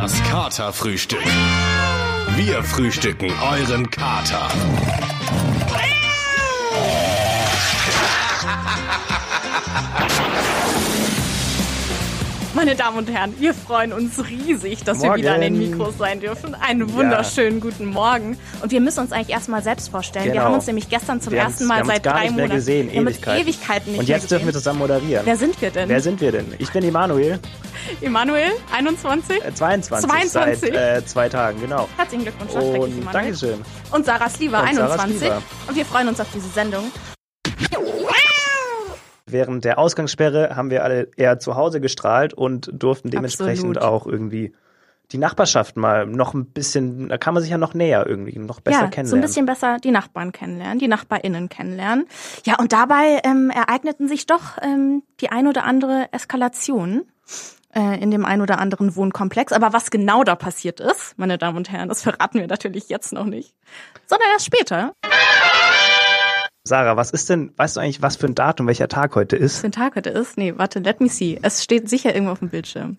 Das Katerfrühstück. Wir frühstücken euren Kater. Meine Damen und Herren, wir freuen uns riesig, dass wir Morgen. wieder an den Mikros sein dürfen. Einen wunderschönen guten Morgen. Und wir müssen uns eigentlich erstmal selbst vorstellen. Wir Genau. haben uns nämlich gestern zum Wir ersten Mal wir seit gar drei nicht mehr Monaten gesehen, wir haben uns Ewigkeiten. Ewigkeiten nicht Und mehr jetzt dürfen wir gesehen. zusammen moderieren. Wer sind wir denn? Wer sind wir denn? Ich bin Emanuel, Emanuel, 21. äh, 22, 22. seit äh, zwei Tagen, genau. Herzlichen Glückwunsch, Und. Dankeschön. Und Sarah Slieber, Und Sarah 21. Slieber. Und wir freuen uns auf diese Sendung. Während der Ausgangssperre haben wir alle eher zu Hause gestrahlt und durften dementsprechend Absolut. auch irgendwie die Nachbarschaft mal noch ein bisschen, da kann man sich ja noch näher irgendwie, noch besser ja, so ein kennenlernen. bisschen besser die Nachbarn kennenlernen, die NachbarInnen kennenlernen. Ja, und dabei ähm, ereigneten sich doch ähm, die ein oder andere Eskalation äh, in dem ein oder anderen Wohnkomplex. Aber was genau da passiert ist, meine Damen und Herren, das verraten wir natürlich jetzt noch nicht, sondern erst später. Sarah, was ist denn, weißt du eigentlich, was für ein Datum, welcher Tag heute ist? Was für ein Tag heute ist? Nee, warte, let me see. Es steht sicher irgendwo auf dem Bildschirm.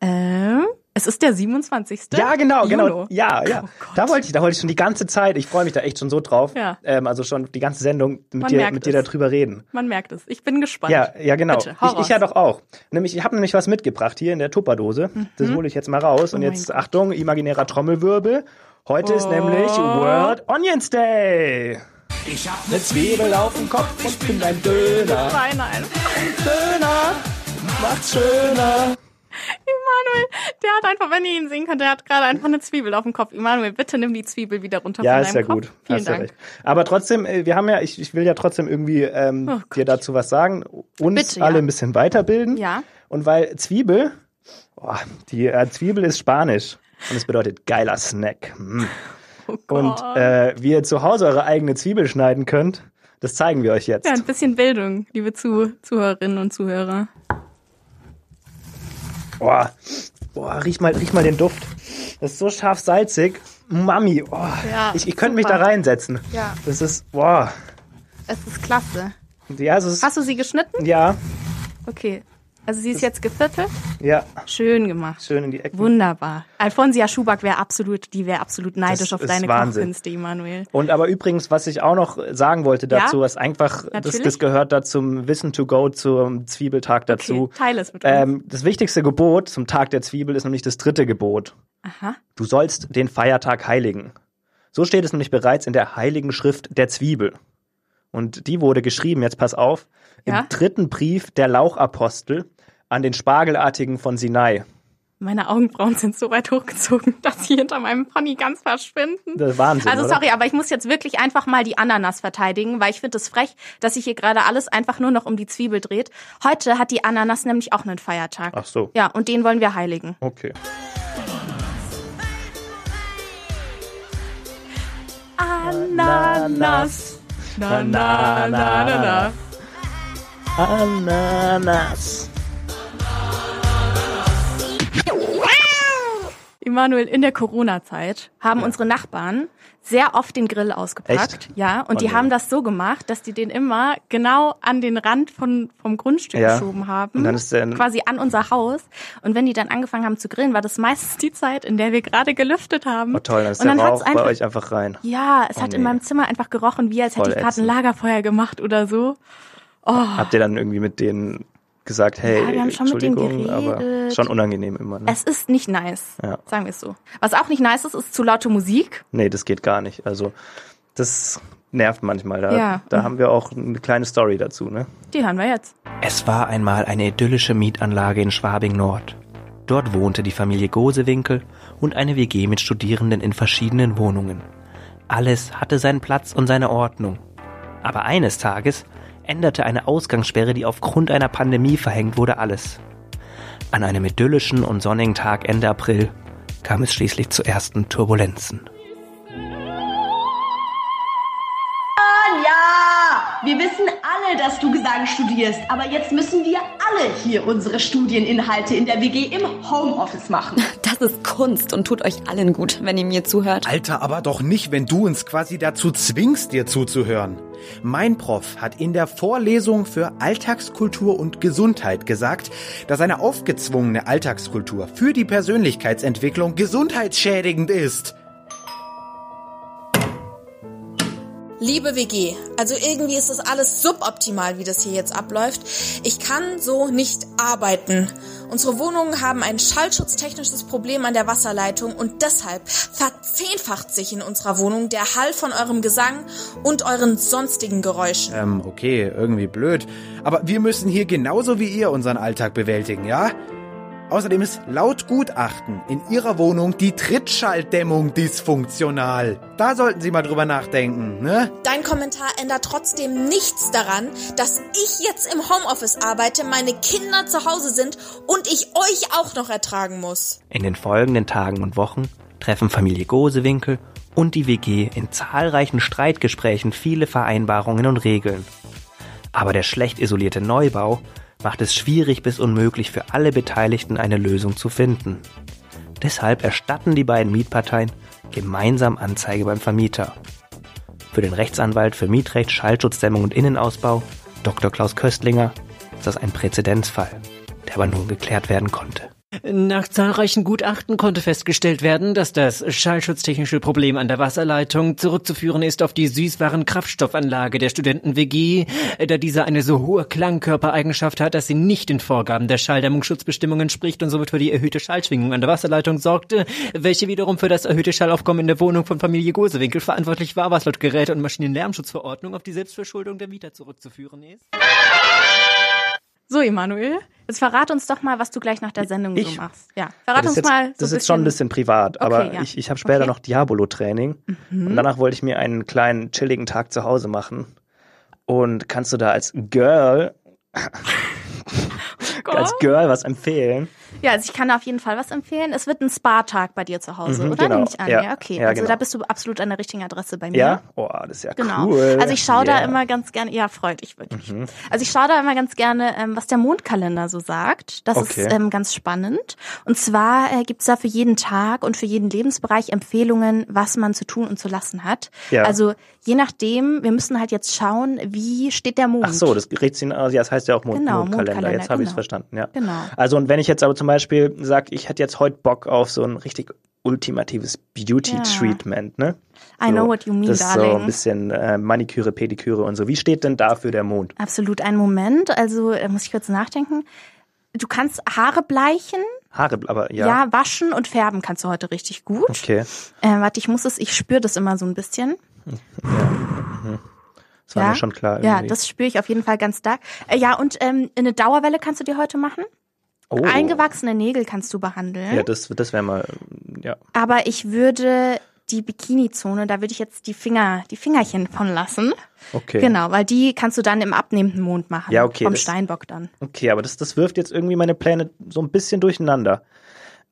Ähm, es ist der 27. Ja, genau, genau. Juni. Ja, ja. Oh da wollte ich, da wollte ich schon die ganze Zeit. Ich freue mich da echt schon so drauf. Ja. Ähm, also schon die ganze Sendung mit Man dir, mit dir es. darüber reden. Man merkt es. Ich bin gespannt. Ja, ja, genau. Bitte, ich, ich ja doch auch. Nämlich, ich habe nämlich was mitgebracht hier in der Tupperdose. Das hole ich jetzt mal raus. Und Mhm. Oh mein jetzt. Achtung, imaginärer Trommelwirbel. Heute ist Oh. nämlich World Onions Day. Ich hab ne Zwiebel auf dem Kopf und bin ein Döner. Nein, nein. Döner macht's schöner. Emanuel, der hat einfach, wenn ihr ihn sehen könnt, der hat gerade einfach eine Zwiebel auf dem Kopf. Emanuel, bitte nimm die Zwiebel wieder runter Ja, von ist deinem ja Kopf. gut. Vielen Hast Dank. recht. Aber trotzdem, äh, wir haben ja, ich, ich will ja trotzdem irgendwie ähm, Oh dir dazu was sagen, uns Bitte, ja. alle ein bisschen weiterbilden. Ja. Und weil Zwiebel, oh, die äh, Zwiebel ist Spanisch und es bedeutet geiler Snack. Mm. Oh. Und äh, wie ihr zu Hause eure eigene Zwiebel schneiden könnt, das zeigen wir euch jetzt. ja, ein bisschen Bildung, liebe Zu Zuhörerinnen und Zuhörer. Boah, boah, riech mal, riech mal den Duft. Das ist so scharf salzig. Mami, oh, Ja, ich, ich könnte mich da reinsetzen. Ja. Das ist, boah. Es ist klasse. Ja, es ist, Hast du sie geschnitten? ja, Okay. Also sie ist jetzt geviertelt. ja, Schön gemacht. schön in die Ecke. Wunderbar. Alfonsia Schuback wäre absolut, die wäre absolut neidisch Das auf ist deine Wahnsinn. Kochkünste, Emanuel. Und aber übrigens, was ich auch noch sagen wollte dazu, Ja? was einfach, das, das gehört da zum Wissen to go, zum Zwiebeltag dazu. Okay, teile es mit uns. Ähm, das wichtigste Gebot zum Tag der Zwiebel ist nämlich das dritte Gebot. Aha. Du sollst den Feiertag heiligen. So steht es nämlich bereits in der heiligen Schrift der Zwiebel. Und die wurde geschrieben, jetzt pass auf, Ja? im dritten Brief der Lauchapostel an den Spargelartigen von Sinai. Meine Augenbrauen sind so weit hochgezogen, dass sie hinter meinem Pony ganz verschwinden. Das ist Wahnsinn, Also oder? sorry, aber ich muss jetzt wirklich einfach mal die Ananas verteidigen, weil ich finde es frech, dass sich hier gerade alles einfach nur noch um die Zwiebel dreht. Heute hat die Ananas nämlich auch einen Feiertag. Ach so. Ja, und den wollen wir heiligen. Okay. Ananas. Na, na, na, na, na. Ananas. Emanuel, in der Corona-Zeit haben unsere Nachbarn sehr oft den Grill ausgepackt. Echt? Ja, und Oh die nee. haben das so gemacht, dass die den immer genau an den Rand von, vom Grundstück Ja. geschoben haben. Und dann ist der- quasi an unser Haus. Und wenn die dann angefangen haben zu grillen, war das meistens die Zeit, in der wir gerade gelüftet haben. Oh toll, dann ist und der dann Rauch hat's bei einfach, euch einfach rein. Ja, es Oh hat in nee. meinem Zimmer einfach gerochen, wie als hätte Voll ich gerade ein. Lagerfeuer gemacht oder so. Oh. Habt ihr dann irgendwie mit denen gesagt, hey, Ja, wir haben schon Entschuldigung, aber schon unangenehm immer, ne? Es ist nicht nice, Ja. sagen wir es so. Was auch nicht nice ist, ist zu laute Musik. Nee, das geht gar nicht. Also, das nervt manchmal. Da, Ja. da haben wir auch eine kleine Story dazu, ne? Die hören wir jetzt. Es war einmal eine idyllische Mietanlage in Schwabing Nord. Dort wohnte die Familie Gosewinkel und eine WG mit Studierenden in verschiedenen Wohnungen. Alles hatte seinen Platz und seine Ordnung. Aber eines Tages änderte eine Ausgangssperre, die aufgrund einer Pandemie verhängt wurde, alles. An einem idyllischen und sonnigen Tag Ende April kam es schließlich zu ersten Turbulenzen. Wir wissen alle, dass du Gesang studierst, aber jetzt müssen wir alle hier unsere Studieninhalte in der WG im Homeoffice machen. Das ist Kunst und tut euch allen gut, wenn ihr mir zuhört. Alter, aber doch nicht, wenn du uns quasi dazu zwingst, dir zuzuhören. Mein Prof hat in der Vorlesung für Alltagskultur und Gesundheit gesagt, dass eine aufgezwungene Alltagskultur für die Persönlichkeitsentwicklung gesundheitsschädigend ist. Liebe WG, also irgendwie ist das alles suboptimal, wie das hier jetzt abläuft. Ich kann so nicht arbeiten. Unsere Wohnungen haben ein schallschutztechnisches Problem an der Wasserleitung und deshalb verzehnfacht sich in unserer Wohnung der Hall von eurem Gesang und euren sonstigen Geräuschen. Ähm, okay, irgendwie blöd. Aber wir müssen hier genauso wie ihr unseren Alltag bewältigen, ja? Außerdem ist laut Gutachten in Ihrer Wohnung die Trittschalldämmung dysfunktional. Da sollten Sie mal drüber nachdenken, ne? Dein Kommentar ändert trotzdem nichts daran, dass ich jetzt im Homeoffice arbeite, meine Kinder zu Hause sind und ich euch auch noch ertragen muss. In den folgenden Tagen und Wochen treffen Familie Gosewinkel und die WG in zahlreichen Streitgesprächen viele Vereinbarungen und Regeln. Aber der schlecht isolierte Neubau macht es schwierig bis unmöglich für alle Beteiligten eine Lösung zu finden. Deshalb erstatten die beiden Mietparteien gemeinsam Anzeige beim Vermieter. Für den Rechtsanwalt für Mietrecht, Schallschutzdämmung und Innenausbau, Dr. Klaus Köstlinger, ist das ein Präzedenzfall, der aber nun geklärt werden konnte. Nach zahlreichen Gutachten konnte festgestellt werden, dass das schallschutztechnische Problem an der Wasserleitung zurückzuführen ist auf die Süßwaren-Kraftstoffanlage der Studenten-WG, da diese eine so hohe Klangkörpereigenschaft hat, dass sie nicht den Vorgaben der Schalldämmungsschutzbestimmungen spricht und somit für die erhöhte Schallschwingung an der Wasserleitung sorgte, welche wiederum für das erhöhte Schallaufkommen in der Wohnung von Familie Gosewinkel verantwortlich war, was laut Geräte- und Maschinenlärmschutzverordnung auf die Selbstverschuldung der Mieter zurückzuführen ist. So, Emanuel, jetzt verrat uns doch mal, was du gleich nach der Sendung Ich? so machst. Ja, verrat das uns ist jetzt, mal. So das ist jetzt schon ein bisschen privat, aber Okay, ja. ich, ich habe später Okay. noch Diabolo-Training und danach wollte ich mir einen kleinen chilligen Tag zu Hause machen. Und kannst du da als Girl, als Girl was empfehlen? Ja, also ich kann da auf jeden Fall was empfehlen. Es wird ein Spa-Tag bei dir zu Hause, Mhm, oder? genau. Nehme ich an. Ja. Ja, okay. Ja, also genau. da bist du absolut an der richtigen Adresse bei mir. Ja? Oh, das ist ja Genau. cool. Also ich schaue da Yeah. immer ganz gerne, ja, freut ich wirklich. Mhm. Also ich schaue da immer ganz gerne, ähm, was der Mondkalender so sagt. Das Okay. ist ähm, ganz spannend. Und zwar äh, gibt's da für jeden Tag und für jeden Lebensbereich Empfehlungen, was man zu tun und zu lassen hat. Ja. Also je nachdem, wir müssen halt jetzt schauen, wie steht der Mond. Ach so, das Rätseln, also ja, das heißt ja auch Mond, Genau, Mondkalender. Mondkalender, Jetzt habe ich es genau. Verstanden, ja. Genau. Also und wenn ich jetzt aber zum Beispiel sage, ich hätte jetzt heute Bock auf so ein richtig ultimatives Beauty-Treatment, ne? I know what you mean, das ist so darling. ein bisschen äh, Maniküre, Pediküre und so. Wie steht denn dafür der Mond? Absolut einen Moment. Also da muss ich kurz nachdenken. Du kannst Haare bleichen, Haare, aber ja. ja. waschen und färben kannst du heute richtig gut. Okay, Äh, warte, ich muss es, ich spüre das immer so ein bisschen. das war ja? mir schon klar. Ja, irgendwie. das spüre ich auf jeden Fall ganz stark. Äh, ja, und ähm, eine Dauerwelle kannst du dir heute machen. oh. Eingewachsene Nägel kannst du behandeln. Ja, das, das wäre mal, ja. Aber ich würde die Bikini-Zone, da würde ich jetzt die Finger, die Fingerchen von lassen. Okay. Genau, weil die kannst du dann im abnehmenden Mond machen. Ja, okay, Vom das- Steinbock dann. Okay, aber das, das wirft jetzt irgendwie meine Pläne so ein bisschen durcheinander.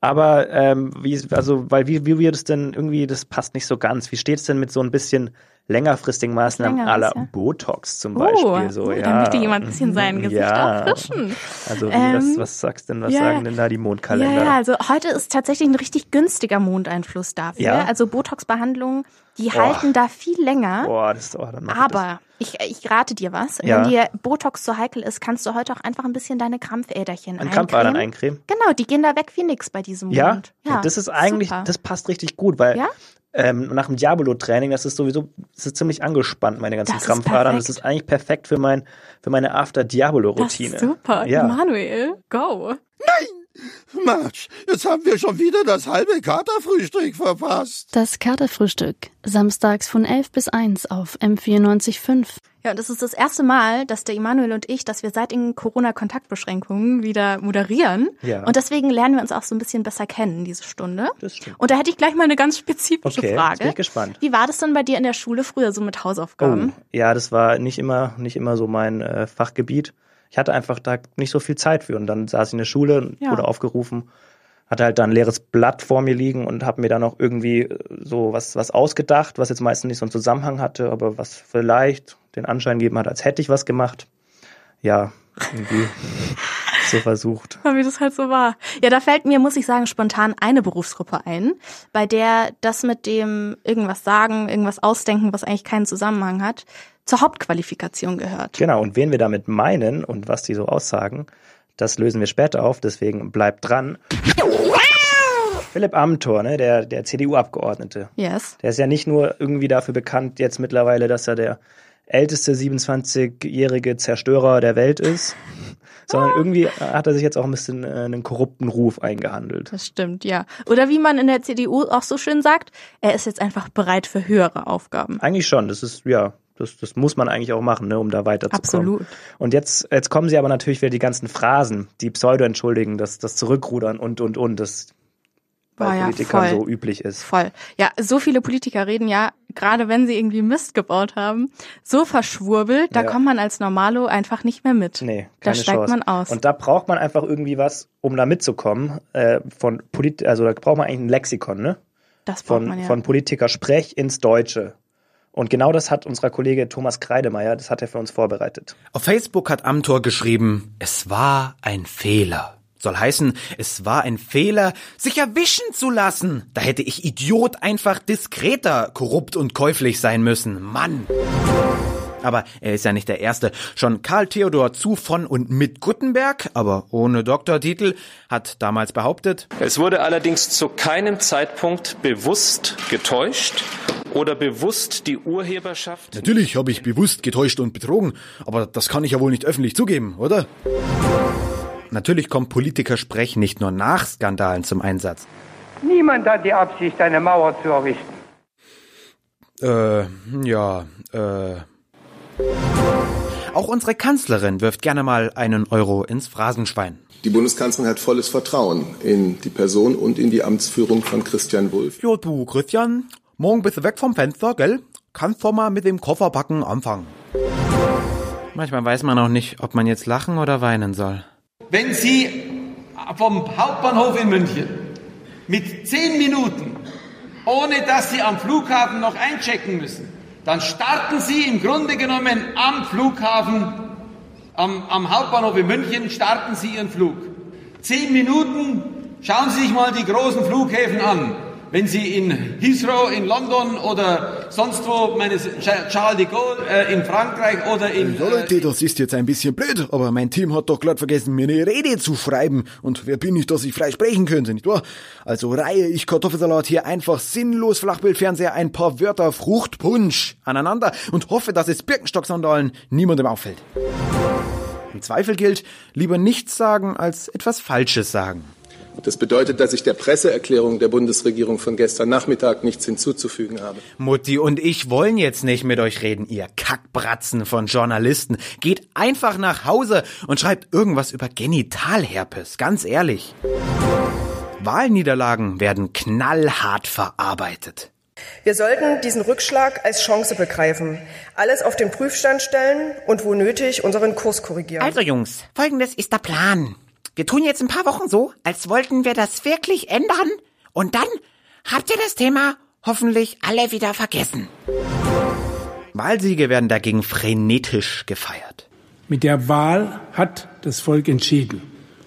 Aber ähm, wie, also, weil wie, wie wir das denn irgendwie, das passt nicht so ganz. Wie steht's denn mit so ein bisschen längerfristigen Maßnahmen Längeres, aller ja. Botox zum Oh, Beispiel? So, oh, ja. da möchte jemand ein bisschen sein Gesicht ja. auffrischen. Also Ähm, was, was sagst denn, was ja, sagen denn da die Mondkalender? Ja, ja, also heute ist tatsächlich ein richtig günstiger Mondeinfluss dafür. Ja? Also Botox-Behandlungen, die Boah. halten da viel länger. Boah, das oh, dann mach ich Aber ich, ich rate dir was. Ja. Wenn dir Botox zu heikel ist, kannst du heute auch einfach ein bisschen deine Krampfäderchen das. Krampfadern eincremen. eincremen? Genau, die gehen da weg wie nix bei diesem Ja? Mond. Ja, das ist eigentlich, super. das passt richtig gut, weil Ja? Ähm, nach dem Diabolo-Training, das ist sowieso, das ist ziemlich angespannt, meine ganzen Das ist Krampfadern. Das perfekt. ist eigentlich perfekt für mein, für meine das After-Diabolo-Routine. ist super. Ja. Manuel, go. Mensch, jetzt haben wir schon wieder das halbe Katerfrühstück verpasst. Das Katerfrühstück. Samstags von 11 bis 1 auf M94.5. Ja, und das ist das erste Mal, dass der Emanuel und ich, dass wir seit den Corona-Kontaktbeschränkungen wieder moderieren. Ja. Und deswegen lernen wir uns auch so ein bisschen besser kennen, diese Stunde. Das stimmt. Und da hätte ich gleich mal eine ganz spezifische Okay, jetzt Frage. bin ich gespannt. Wie war das denn bei dir in der Schule früher so mit Hausaufgaben? Oh, ja, das war nicht immer, nicht immer so mein äh, Fachgebiet. Ich hatte einfach da nicht so viel Zeit für und dann saß ich in der Schule und Ja. wurde aufgerufen, hatte halt da ein leeres Blatt vor mir liegen und habe mir dann auch irgendwie äh, so was, was ausgedacht, was jetzt meistens nicht so einen Zusammenhang hatte, aber was vielleicht den Anschein gegeben hat, als hätte ich was gemacht. Ja, irgendwie. so versucht. Wie das halt so war. Ja, da fällt mir, muss ich sagen, spontan eine Berufsgruppe ein, bei der das mit dem irgendwas sagen, irgendwas ausdenken, was eigentlich keinen Zusammenhang hat, zur Hauptqualifikation gehört. Genau, und wen wir damit meinen und was die so aussagen, das lösen wir später auf, deswegen bleibt dran. Philipp Amthor, ne, der, der CDU-Abgeordnete. Yes. Der ist ja nicht nur irgendwie dafür bekannt jetzt mittlerweile, dass er der älteste 27-jährige Zerstörer der Welt ist, sondern irgendwie hat er sich jetzt auch ein bisschen äh, einen korrupten Ruf eingehandelt. Das stimmt, ja. Oder wie man in der CDU auch so schön sagt, er ist jetzt einfach bereit für höhere Aufgaben. Eigentlich schon, das ist, ja, das, das muss man eigentlich auch machen, ne, um da weiterzukommen. Absolut. Und jetzt, jetzt kommen sie aber natürlich wieder die ganzen Phrasen, die Pseudo-entschuldigen, das, das Zurückrudern und, und, und, das bei Oh ja, Politikern voll. so üblich ist. Voll. Ja, so viele Politiker reden ja, gerade wenn sie irgendwie Mist gebaut haben, so verschwurbelt, da Ja. kommt man als Normalo einfach nicht mehr mit. Nee, da keine steigt Chance. man aus. Und da braucht man einfach irgendwie was, um da mitzukommen. Äh, von Polit also da braucht man eigentlich ein Lexikon, ne? das braucht Von, man ja. von Politiker Sprech ins Deutsche. Und genau das hat unser Kollege Thomas Kreidemeier, das hat er für uns vorbereitet. Auf Facebook hat Amtor geschrieben, es war ein Fehler. Soll heißen, es war ein Fehler, sich erwischen zu lassen. Da hätte ich Idiot einfach diskreter, korrupt und käuflich sein müssen. Mann. Aber er ist ja nicht der Erste. Schon Karl Theodor zu von und mit Gutenberg, aber ohne Doktortitel, hat damals behauptet, Es wurde allerdings zu keinem Zeitpunkt bewusst getäuscht oder bewusst die Urheberschaft. Natürlich habe ich bewusst getäuscht und betrogen, aber das kann ich ja wohl nicht öffentlich zugeben, oder? Natürlich kommt Politikersprech nicht nur nach Skandalen zum Einsatz. Niemand hat die Absicht, eine Mauer zu errichten. Äh, ja, äh. Auch unsere Kanzlerin wirft gerne mal einen Euro ins Phrasenschwein. Die Bundeskanzlerin hat volles Vertrauen in die Person und in die Amtsführung von Christian Wulff. Jo, du, Christian, morgen bist du weg vom Fenster, gell? Kannst doch mal mit dem Kofferpacken anfangen. Manchmal weiß man auch nicht, ob man jetzt lachen oder weinen soll. Wenn Sie vom Hauptbahnhof in München mit zehn Minuten, ohne dass Sie am Flughafen noch einchecken müssen, dann starten Sie im Grunde genommen am Flughafen, am, am Hauptbahnhof in München, starten Sie Ihren Flug. Zehn Minuten, schauen Sie sich mal die großen Flughäfen an. Wenn Sie in Heathrow in London oder sonst wo, meine Charles de Gaulle äh, in Frankreich oder in... Ja, Leute, das ist jetzt ein bisschen blöd, aber mein Team hat doch glatt vergessen, mir eine Rede zu schreiben. Und wer bin ich, dass ich frei sprechen könnte, nicht wahr? Also reihe ich Kartoffelsalat hier einfach sinnlos Flachbildfernseher ein paar Wörter Fruchtpunsch aneinander und hoffe, dass es Birkenstock-Sandalen niemandem auffällt. Im Zweifel gilt, lieber nichts sagen, als etwas Falsches sagen. Das bedeutet, dass ich der Presseerklärung der Bundesregierung von gestern Nachmittag nichts hinzuzufügen habe. Mutti und ich wollen jetzt nicht mit euch reden, ihr Kackbratzen von Journalisten. Geht einfach nach Hause und schreibt irgendwas über Genitalherpes, ganz ehrlich. Wahlniederlagen werden knallhart verarbeitet. Wir sollten diesen Rückschlag als Chance begreifen, alles auf den Prüfstand stellen und wo nötig unseren Kurs korrigieren. Also Jungs, folgendes ist der Plan. Wir tun jetzt ein paar Wochen so, als wollten wir das wirklich ändern und dann habt ihr das Thema hoffentlich alle wieder vergessen. Wahlsiege werden dagegen frenetisch gefeiert. Mit der Wahl hat das Volk entschieden.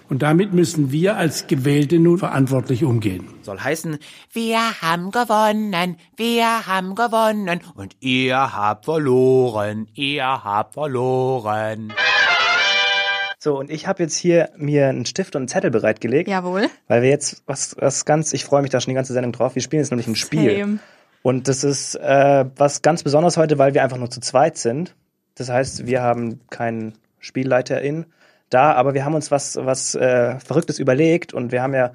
Und damit müssen wir als Gewählte nun verantwortlich umgehen. Soll heißen, Wir haben gewonnen, wir haben gewonnen und ihr habt verloren, ihr habt verloren. So, und ich habe jetzt hier mir einen Stift und einen Zettel bereitgelegt. Jawohl. Weil wir jetzt was, was ganz, ich freue mich da schon die ganze Sendung drauf. Wir spielen jetzt nämlich ein Spiel. Same. Und das ist äh, was ganz Besonderes heute, weil wir einfach nur zu zweit sind. Das heißt, wir haben keinen Spielleiterin da, aber wir haben uns was, was äh, Verrücktes überlegt und wir haben ja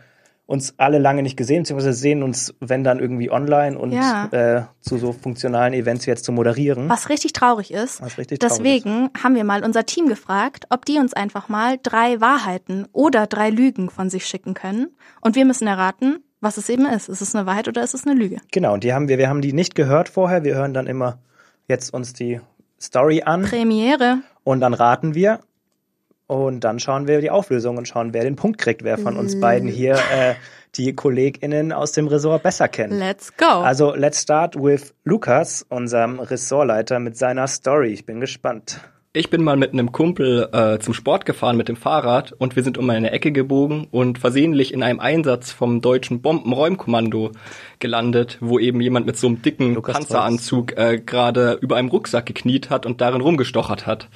uns alle lange nicht gesehen, beziehungsweise sehen uns, wenn dann irgendwie online und Ja. äh, zu so funktionalen Events jetzt zu moderieren. Was richtig traurig ist. Was richtig traurig Deswegen haben wir mal unser Team gefragt, ob die uns einfach mal drei Wahrheiten oder drei Lügen von sich schicken können. Und wir müssen erraten, was es eben ist. Ist es eine Wahrheit oder ist es eine Lüge? Genau, und die haben wir, wir haben die nicht gehört vorher. Wir hören dann immer jetzt uns die Story an Premiere. und dann raten wir. Und dann schauen wir die Auflösung und schauen, wer den Punkt kriegt, wer von uns beiden hier äh, die KollegInnen aus dem Ressort besser kennt. Let's go. Also let's start with Lukas, unserem Ressortleiter, mit seiner Story. Ich bin gespannt. Ich bin mal mit einem Kumpel äh, zum Sport gefahren mit dem Fahrrad und wir sind um eine Ecke gebogen und versehentlich in einem Einsatz vom deutschen Bombenräumkommando gelandet, wo eben jemand mit so einem dicken Panzeranzug äh, gerade über einem Rucksack gekniet hat und darin rumgestochert hat.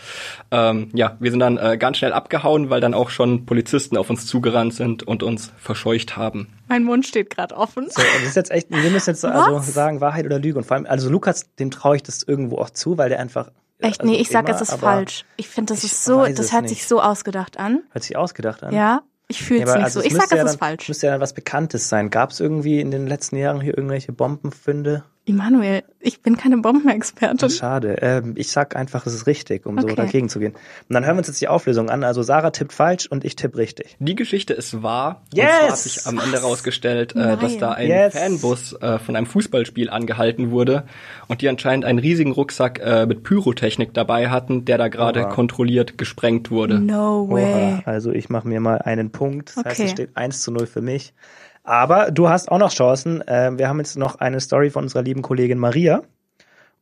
Ähm, ja, wir sind dann äh, ganz schnell abgehauen, weil dann auch schon Polizisten auf uns zugerannt sind und uns verscheucht haben. Mein Mund steht gerade offen. So, das ist jetzt echt, wir müssen jetzt also sagen, Wahrheit oder Lüge. Und vor allem, also Lukas, dem traue ich das irgendwo auch zu, weil der einfach. Echt? also nee, ich sag, es ist falsch. Ich finde, das ist so, das hört sich so ausgedacht an. Hört sich ausgedacht an. Ja, ich fühle es nicht also so. Ich sag, müsste es ja ist dann, falsch. Müsste ja dann was Bekanntes sein. Gab es irgendwie in den letzten Jahren hier irgendwelche Bombenfunde? Immanuel, ich bin keine Bombenexpertin. Schade. Ähm, ich sag einfach, es ist richtig, um so Okay. dagegen zu gehen. Und dann hören wir uns jetzt die Auflösung an. Also Sarah tippt falsch und ich tippe richtig. Die Geschichte ist wahr. Yes! Und zwar hat sich am Ende rausgestellt, äh, dass da ein Yes. Fanbus äh, von einem Fußballspiel angehalten wurde und die anscheinend einen riesigen Rucksack äh, mit Pyrotechnik dabei hatten, der da gerade kontrolliert gesprengt wurde. No Oha, also ich mache mir mal einen Punkt. Das heißt, Okay. es steht 1 zu 0 für mich. Aber du hast auch noch Chancen. Ähm, wir haben jetzt noch eine Story von unserer lieben Kollegin Maria.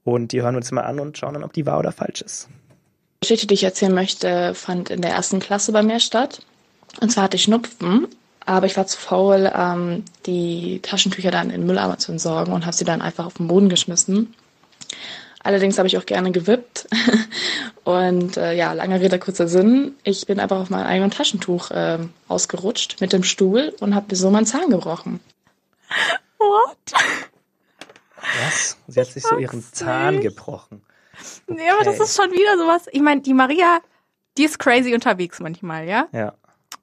Und die hören wir uns mal an und schauen dann, ob die wahr oder falsch ist. Die Geschichte, die ich erzählen möchte, fand in der ersten Klasse bei mir statt. Und zwar hatte ich Schnupfen, aber ich war zu faul, ähm, die Taschentücher dann in den Mülleimer zu entsorgen und habe sie dann einfach auf den Boden geschmissen. Allerdings habe ich auch gerne gewippt. Und äh, ja, lange Rede, kurzer Sinn. Ich bin einfach auf mein eigenes Taschentuch ähm, ausgerutscht mit dem Stuhl und habe mir so meinen Zahn gebrochen. What? Was? Sie hat sich so ihren Zahn gebrochen. Nee, aber das Okay. ist schon wieder sowas. Ich meine, die Maria, die ist crazy unterwegs manchmal, ja? Ja.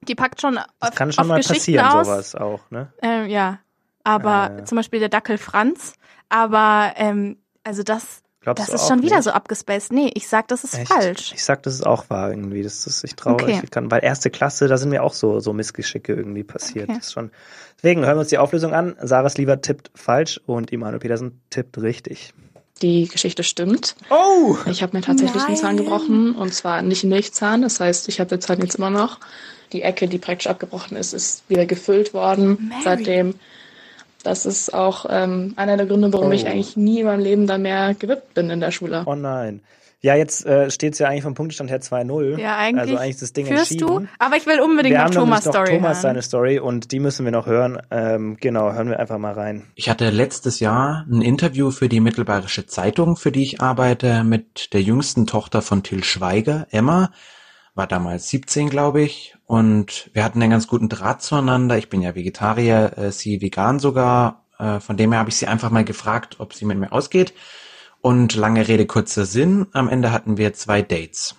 Die packt schon Das auf, kann schon mal Geschichten passieren, aus. sowas auch, ne? Ähm, ja. Aber Äh. zum Beispiel der Dackel Franz. Aber ähm, also das, Glaubst das du ist auch schon wieder nicht? so abgespaced. Nee, ich sag, das ist Echt? falsch. Ich sag, das ist auch wahr irgendwie. Das ist, ich traue, Okay. ich kann, weil erste Klasse, da sind mir auch so, so Missgeschicke irgendwie passiert. Okay. Das ist schon, deswegen hören wir uns die Auflösung an. Sarahs Lieber tippt falsch und Immanuel Petersen tippt richtig. Die Geschichte stimmt. Oh! Ich habe mir tatsächlich einen Zahn gebrochen und zwar nicht einen Milchzahn. Das heißt, ich habe den Zahn jetzt immer noch. Die Ecke, die praktisch abgebrochen ist, ist wieder gefüllt worden Mary. seitdem. Das ist auch ähm, einer der Gründe, warum Oh. ich eigentlich nie in meinem Leben da mehr gewippt bin in der Schule. Oh nein. Ja, jetzt äh, steht es ja eigentlich vom Punktestand her 2-0. Ja, eigentlich. Also eigentlich ist das Ding führst entschieden. du. Aber ich will unbedingt wir noch haben Thomas noch Story Thomas hören. seine Story und die müssen wir noch hören. Ähm, genau, hören wir einfach mal rein. Ich hatte letztes Jahr ein Interview für die Mittelbayerische Zeitung, für die ich arbeite, mit der jüngsten Tochter von Till Schweiger, Emma. War damals 17, glaube ich. Und wir hatten einen ganz guten Draht zueinander. Ich bin ja Vegetarier, äh, sie vegan sogar. Äh, von dem her habe ich sie einfach mal gefragt, ob sie mit mir ausgeht. Und lange Rede, kurzer Sinn. Am Ende hatten wir zwei Dates.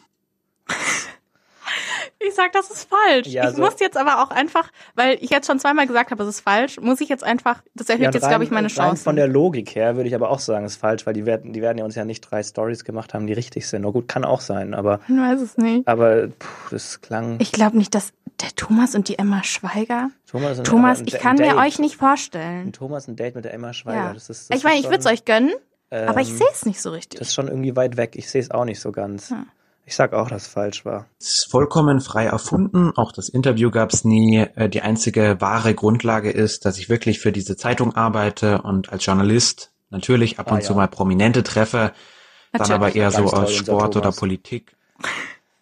Ich sag, das ist falsch. Ja, ich so- muss jetzt aber auch einfach, weil ich jetzt schon zweimal gesagt habe, es ist falsch, muss ich jetzt einfach, das erhöht Ja, jetzt, glaube ich, meine Rein Chancen. von der Logik her würde ich aber auch sagen, ist falsch, weil die werden, die werden ja uns ja nicht drei Stories gemacht haben, die richtig sind. Na gut, kann auch sein, aber, Ich weiß es nicht. aber puh, das klang. Ich glaube nicht, dass der Thomas und die Emma Schweiger. Thomas, und- Thomas, ich kann mir euch nicht vorstellen. Ein Thomas ein Date mit der Emma Schweiger. Ja. Das ist, das Ich meine, ich würde es euch gönnen, aber ich ähm, sehe es nicht so richtig. Das ist schon irgendwie weit weg. Ich sehe es auch nicht so ganz. Ja. Ich sag auch, dass es falsch war. ist vollkommen frei erfunden. Auch das Interview gab es nie. Äh, Die einzige wahre Grundlage ist, dass ich wirklich für diese Zeitung arbeite und als Journalist natürlich ab Ah, und zu ja. mal Prominente treffe, dann Natürlich. aber eher so Ganz toll, aus Sport oder. Politik.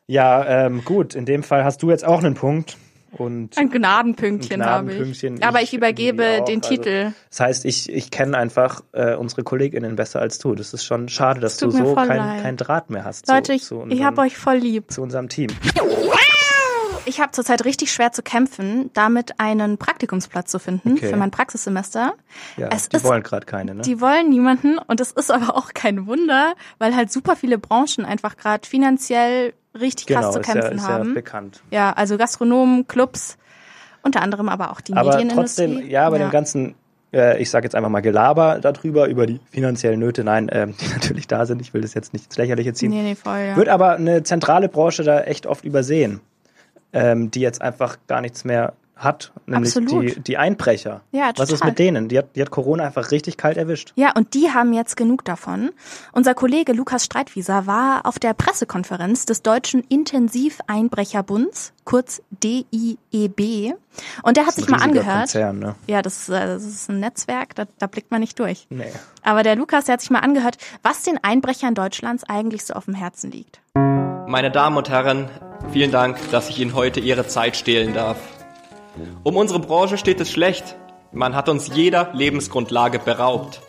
Ja, ähm, gut. In dem Fall hast du jetzt auch einen Punkt. Und Ein Gnadenpünktchen Ein habe ich. Gnadenpünktchen, Aber ich ich übergebe den Also, Titel. Das heißt, ich, ich kenne einfach äh, unsere KollegInnen besser als du. Das ist schon schade, dass du so voll kein, Draht mehr hast. Leute, zu, ich, zu ich habe euch voll lieb. zu unserem Team. Ich habe zurzeit richtig schwer zu kämpfen, damit einen Praktikumsplatz zu finden Okay. für mein Praxissemester. Ja, Es die ist- wollen gerade keine, ne? Die wollen niemanden und es ist aber auch kein Wunder, weil halt super viele Branchen einfach gerade finanziell richtig krass genau, zu ist ja, kämpfen ist ja haben. bekannt. Ja, also Gastronomen, Clubs, unter anderem aber auch die Aber Medienindustrie. trotzdem, ja, bei dem ganzen, äh, ich sage jetzt einfach mal Gelaber darüber, über die finanziellen Nöte, nein, ähm, die natürlich da sind, ich will das jetzt nicht ins Lächerliche ziehen. Nee, nee, voll, ja. Wird aber eine zentrale Branche da echt oft übersehen, ähm, die jetzt einfach gar nichts mehr hat, nämlich Absolut. die, die Einbrecher. Ja, Was ist total. mit denen? Die hat, die hat Corona einfach richtig kalt erwischt. Ja, und die haben jetzt genug davon. Unser Kollege Lukas Streitwieser war auf der Pressekonferenz des Deutschen Intensiveinbrecherbunds, kurz DIEB, und der hat sich mal angehört. Konzern, ne? Ja, das ist, äh, das ist ein Netzwerk, da, da blickt man nicht durch. Nee. Aber der Lukas, der hat sich mal angehört, was den Einbrechern Deutschlands eigentlich so auf dem Herzen liegt. Meine Damen und Herren, vielen Dank, dass ich Ihnen heute Ihre Zeit stehlen darf. Um unsere Branche steht es schlecht. Man hat uns jeder Lebensgrundlage beraubt.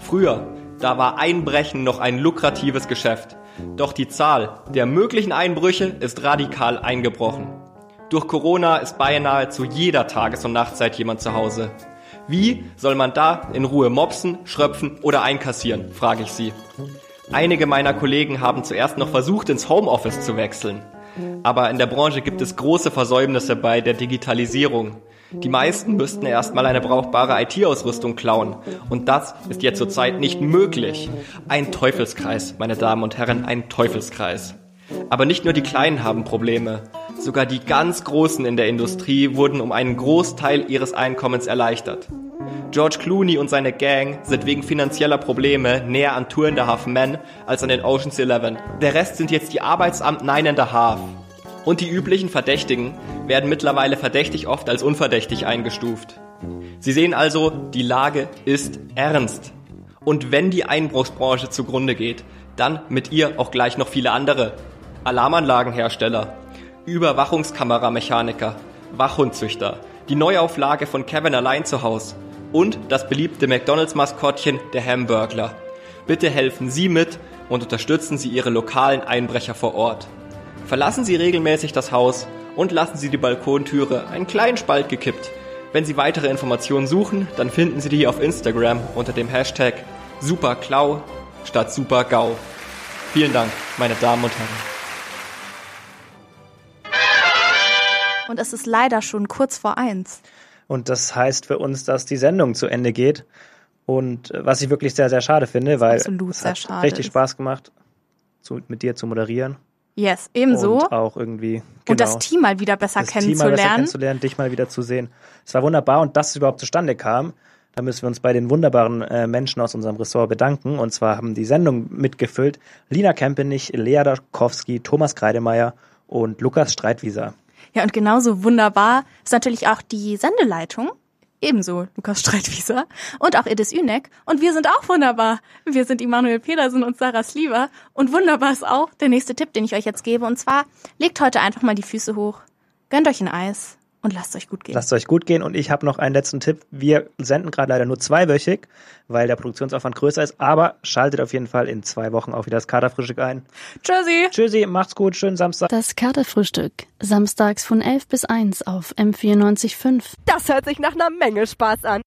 Früher, da war Einbrechen noch ein lukratives Geschäft. Doch die Zahl der möglichen Einbrüche ist radikal eingebrochen. Durch Corona ist beinahe zu jeder Tages- und Nachtzeit jemand zu Hause. Wie soll man da in Ruhe mopsen, schröpfen oder einkassieren, frage ich Sie. Einige meiner Kollegen haben zuerst noch versucht, ins Homeoffice zu wechseln. Aber in der Branche gibt es große Versäumnisse bei der Digitalisierung. Die meisten müssten erstmal eine brauchbare IT-Ausrüstung klauen. Und das ist jetzt zurzeit nicht möglich. Ein Teufelskreis, meine Damen und Herren, ein Teufelskreis. Aber nicht nur die Kleinen haben Probleme. Sogar die ganz Großen in der Industrie wurden um einen Großteil ihres Einkommens erleichtert. George Clooney und seine Gang sind wegen finanzieller Probleme näher an Two and a Half Men als an den Ocean's Eleven. Der Rest sind jetzt die Arbeitsamt Nine and a Half. Und die üblichen Verdächtigen werden mittlerweile verdächtig oft als unverdächtig eingestuft. Sie sehen also, die Lage ist ernst. Und wenn die Einbruchsbranche zugrunde geht, dann mit ihr auch gleich noch viele andere. Alarmanlagenhersteller, Überwachungskameramechaniker, Wachhundzüchter, die Neuauflage von Kevin allein zu Haus und das beliebte McDonalds-Maskottchen, der Hamburgler. Bitte helfen Sie mit und unterstützen Sie Ihre lokalen Einbrecher vor Ort. Verlassen Sie regelmäßig das Haus und lassen Sie die Balkontüre einen kleinen Spalt gekippt. Wenn Sie weitere Informationen suchen, dann finden Sie die auf Instagram unter dem Hashtag SuperKlau statt SuperGau. Vielen Dank, meine Damen und Herren. Und es ist leider schon kurz vor eins. Und das heißt für uns, dass die Sendung zu Ende geht. Und äh, was ich wirklich sehr, sehr schade finde, weil Absolut es hat richtig ist. Spaß gemacht, zu, mit dir zu moderieren. Yes, ebenso. Und auch irgendwie. Und das genau, Team mal wieder besser das Team mal kennenzulernen. besser kennenzulernen, dich mal wieder zu sehen. Es war wunderbar und dass es überhaupt zustande kam, da müssen wir uns bei den wunderbaren äh, Menschen aus unserem Ressort bedanken. Und zwar haben die Sendung mitgefüllt Lina Kempenich, Lea Dakowski, Thomas Kreidemeier und Lukas Streitwieser. Ja, und genauso wunderbar ist natürlich auch die Sendeleitung. Ebenso Lukas Streitwieser und auch Edis Ünek. Und wir sind auch wunderbar. Wir sind Immanuel Pedersen und Sarah Sliver. Und wunderbar ist auch der nächste Tipp, den ich euch jetzt gebe. Und zwar, legt heute einfach mal die Füße hoch, gönnt euch ein Eis und lasst euch gut gehen. Lasst euch gut gehen und ich habe noch einen letzten Tipp. Wir senden gerade leider nur zweiwöchig, weil der Produktionsaufwand größer ist, aber schaltet auf jeden Fall in zwei Wochen auch wieder das Katerfrühstück ein. Tschüssi. Tschüssi, macht's gut, schönen Samstag. Das Katerfrühstück. Samstags von 11 bis 1 auf M94.5. Das hört sich nach einer Menge Spaß an.